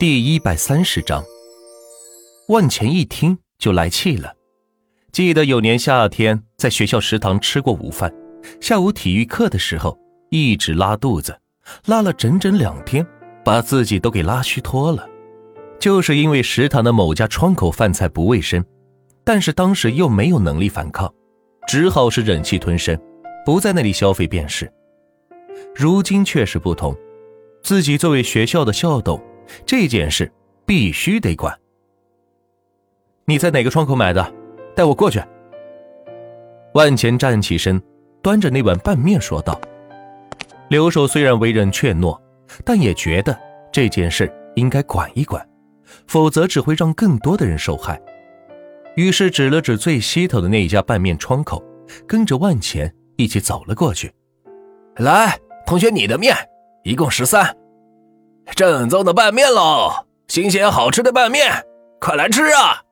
第一百三十章，万钱一听就来气了。记得有年夏天在学校食堂吃过午饭，下午体育课的时候一直拉肚子，拉了整整两天，把自己都给拉虚脱了。就是因为食堂的某家窗口饭菜不卫生，但是当时又没有能力反抗，只好是忍气吞声，不在那里消费便是。如今却是不同，自己作为学校的校董。这件事必须得管。你在哪个窗口买的？带我过去。万钱站起身，端着那碗拌面说道：“刘守虽然为人怯懦，但也觉得这件事应该管一管，否则只会让更多的人受害。”于是指了指最西头的那一家拌面窗口，跟着万钱一起走了过去。来，同学，你的面一共十三。正宗的拌面喽，新鲜好吃的拌面，快来吃啊！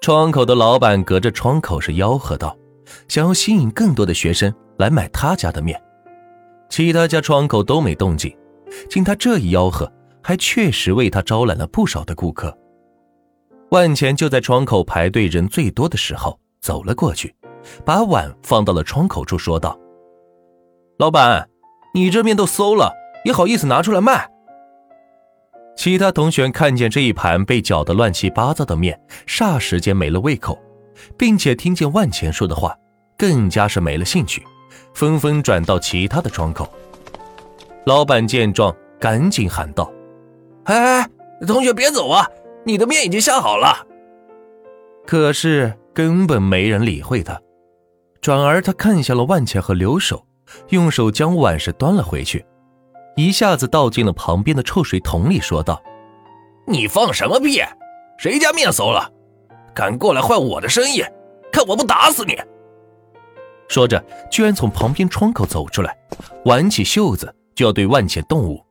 窗口的老板隔着窗口是吆喝道，想要吸引更多的学生来买他家的面。其他家窗口都没动静，经他这一吆喝，还确实为他招揽了不少的顾客。万钱就在窗口排队人最多的时候走了过去，把碗放到了窗口处，说道：“老板，你这面都馊了。”也好意思拿出来卖。其他同学看见这一盘被搅得乱七八糟的面，霎时间没了胃口，并且听见万钱说的话，更加是没了兴趣，纷纷转到其他的窗口。老板见状，赶紧喊道：“哎，同学别走啊！你的面已经下好了。”可是根本没人理会他，转而他看向了万钱和刘守，用手将碗是端了回去。一下子倒进了旁边的臭水桶里，说道：“你放什么屁？谁家面馊了？敢过来坏我的生意，看我不打死你！”说着，居然从旁边窗口走出来，挽起袖子就要对万茜动武。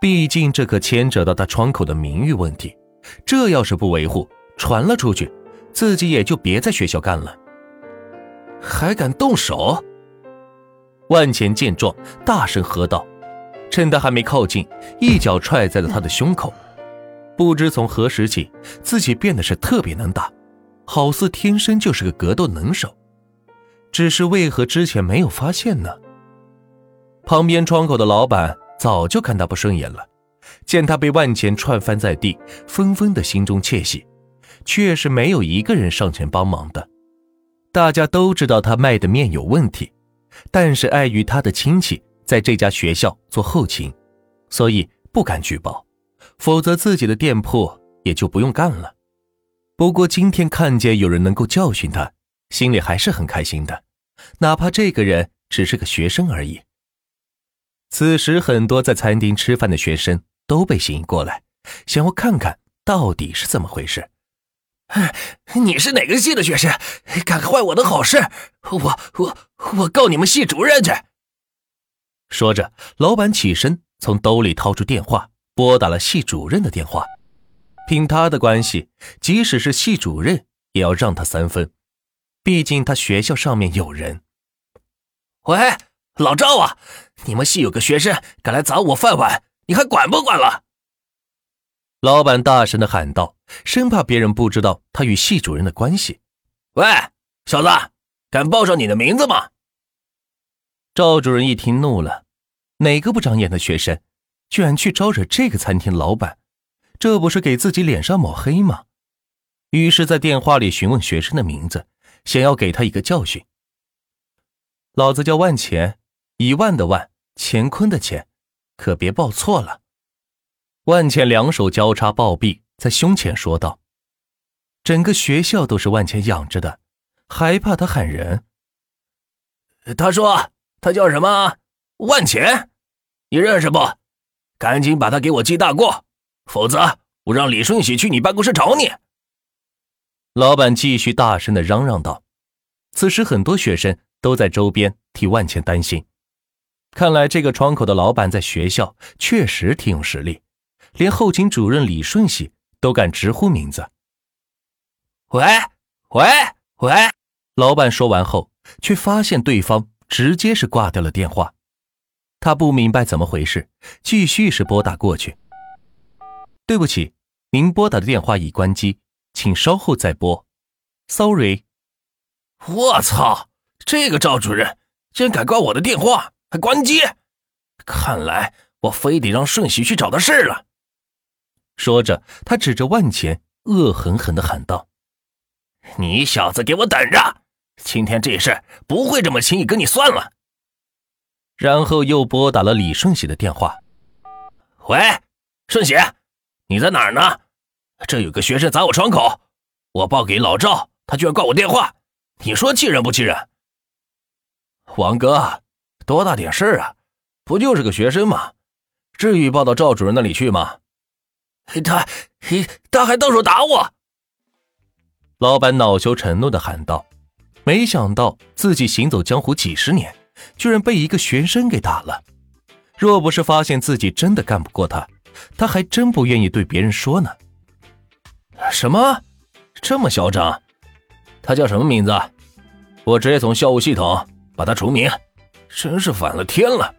毕竟这可牵扯到他窗口的名誉问题，这要是不维护，传了出去，自己也就别在学校干了。还敢动手？万茜见状，大声喝道。趁他还没靠近，一脚踹在了他的胸口。不知从何时起，自己变得是特别能打，好似天生就是个格斗能手。只是为何之前没有发现呢？旁边窗口的老板早就看他不顺眼了，见他被万钱踹翻在地，纷纷的心中窃喜，却是没有一个人上前帮忙的。大家都知道他卖的面有问题，但是碍于他的亲戚。在这家学校做后勤，所以不敢举报，否则自己的店铺也就不用干了。不过今天看见有人能够教训他，心里还是很开心的，哪怕这个人只是个学生而已。此时，很多在餐厅吃饭的学生都被吸引过来，想要看看到底是怎么回事。你是哪个系的学生？敢坏我的好事，我我我告你们系主任去！说着，老板起身，从兜里掏出电话，拨打了系主任的电话。凭他的关系，即使是系主任，也要让他三分。毕竟他学校上面有人。喂，老赵啊，你们系有个学生敢来砸我饭碗，你还管不管了？老板大声的喊道，生怕别人不知道他与系主任的关系。喂，小子，敢报上你的名字吗？赵主任一听怒了。哪个不长眼的学生，居然去招惹这个餐厅老板？这不是给自己脸上抹黑吗？于是，在电话里询问学生的名字，想要给他一个教训。老子叫万钱，一万的万，乾坤的乾，可别报错了。万钱两手交叉抱臂，在胸前说道：“整个学校都是万钱养着的，还怕他喊人？”他说：“他叫什么？万钱。”你认识不？赶紧把他给我记大过，否则我让李顺喜去你办公室找你。老板继续大声的嚷嚷道。此时，很多学生都在周边替万钱担心。看来这个窗口的老板在学校确实挺有实力，连后勤主任李顺喜都敢直呼名字。喂喂喂！老板说完后，却发现对方直接是挂掉了电话。他不明白怎么回事，继续是拨打过去。对不起，您拨打的电话已关机，请稍后再拨。Sorry。我操！这个赵主任竟然敢挂我的电话，还关机！看来我非得让顺喜去找他事了。说着，他指着万钱，恶狠狠地喊道：“你小子给我等着！今天这事不会这么轻易跟你算了。”然后又拨打了李顺喜的电话：“喂，顺喜，你在哪儿呢？这有个学生砸我窗口，我报给老赵，他居然挂我电话，你说气人不气人？”王哥，多大点事啊？不就是个学生吗？至于报到赵主任那里去吗？他，他还动手打我！老板恼羞成怒的喊道：“没想到自己行走江湖几十年，居然被一个学生给打了。若不是发现自己真的干不过他，他还真不愿意对别人说呢。”什么？这么嚣张？他叫什么名字？我直接从校务系统把他除名。真是反了天了！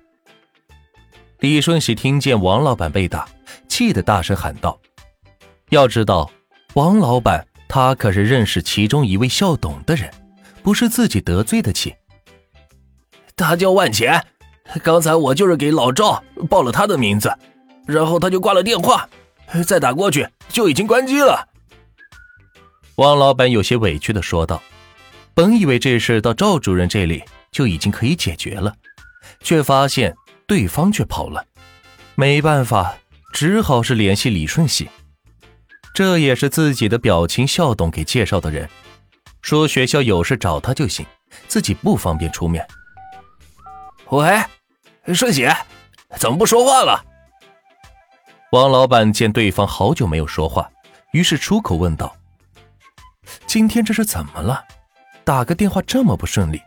李顺喜听见王老板被打。气得大声喊道：“要知道，王老板他可是认识其中一位校董的人，不是自己得罪得起。他叫万钱，刚才我就是给老赵报了他的名字，然后他就挂了电话，再打过去就已经关机了。”王老板有些委屈的说道：“本以为这事到赵主任这里就已经可以解决了，却发现对方却跑了，没办法。”只好是联系李顺喜，这也是自己的表亲校董给介绍的人，说学校有事找他就行，自己不方便出面。喂，顺喜，怎么不说话了？王老板见对方好久没有说话，于是出口问道：“今天这是怎么了？打个电话这么不顺利？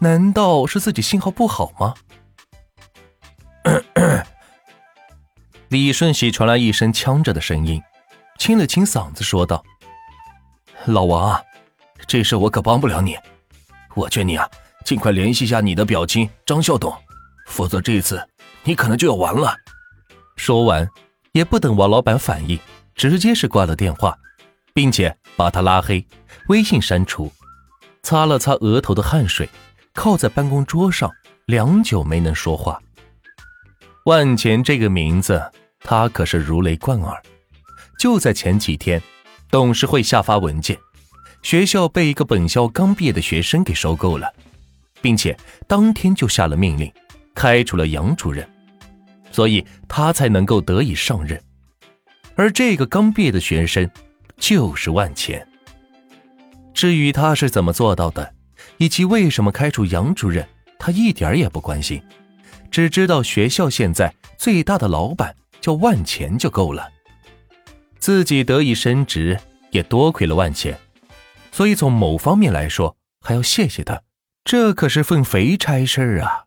难道是自己信号不好吗？” 李顺喜传来一声呛着的声音，清了清嗓子说道：“老王啊，这事我可帮不了你，我劝你啊，尽快联系一下你的表亲张校董，否则这次你可能就要完了。”说完，也不等王老板反应，直接是挂了电话，并且把他拉黑，微信删除，擦了擦额头的汗水，靠在办公桌上，良久没能说话。万钱这个名字。他可是如雷贯耳。就在前几天，董事会下发文件，学校被一个本校刚毕业的学生给收购了，并且当天就下了命令，开除了杨主任，所以他才能够得以上任。而这个刚毕业的学生，就是万钱。至于他是怎么做到的，以及为什么开除杨主任，他一点也不关心，只知道学校现在最大的老板。叫万钱就够了，自己得以升职也多亏了万钱，所以从某方面来说还要谢谢他，这可是份肥差事儿啊。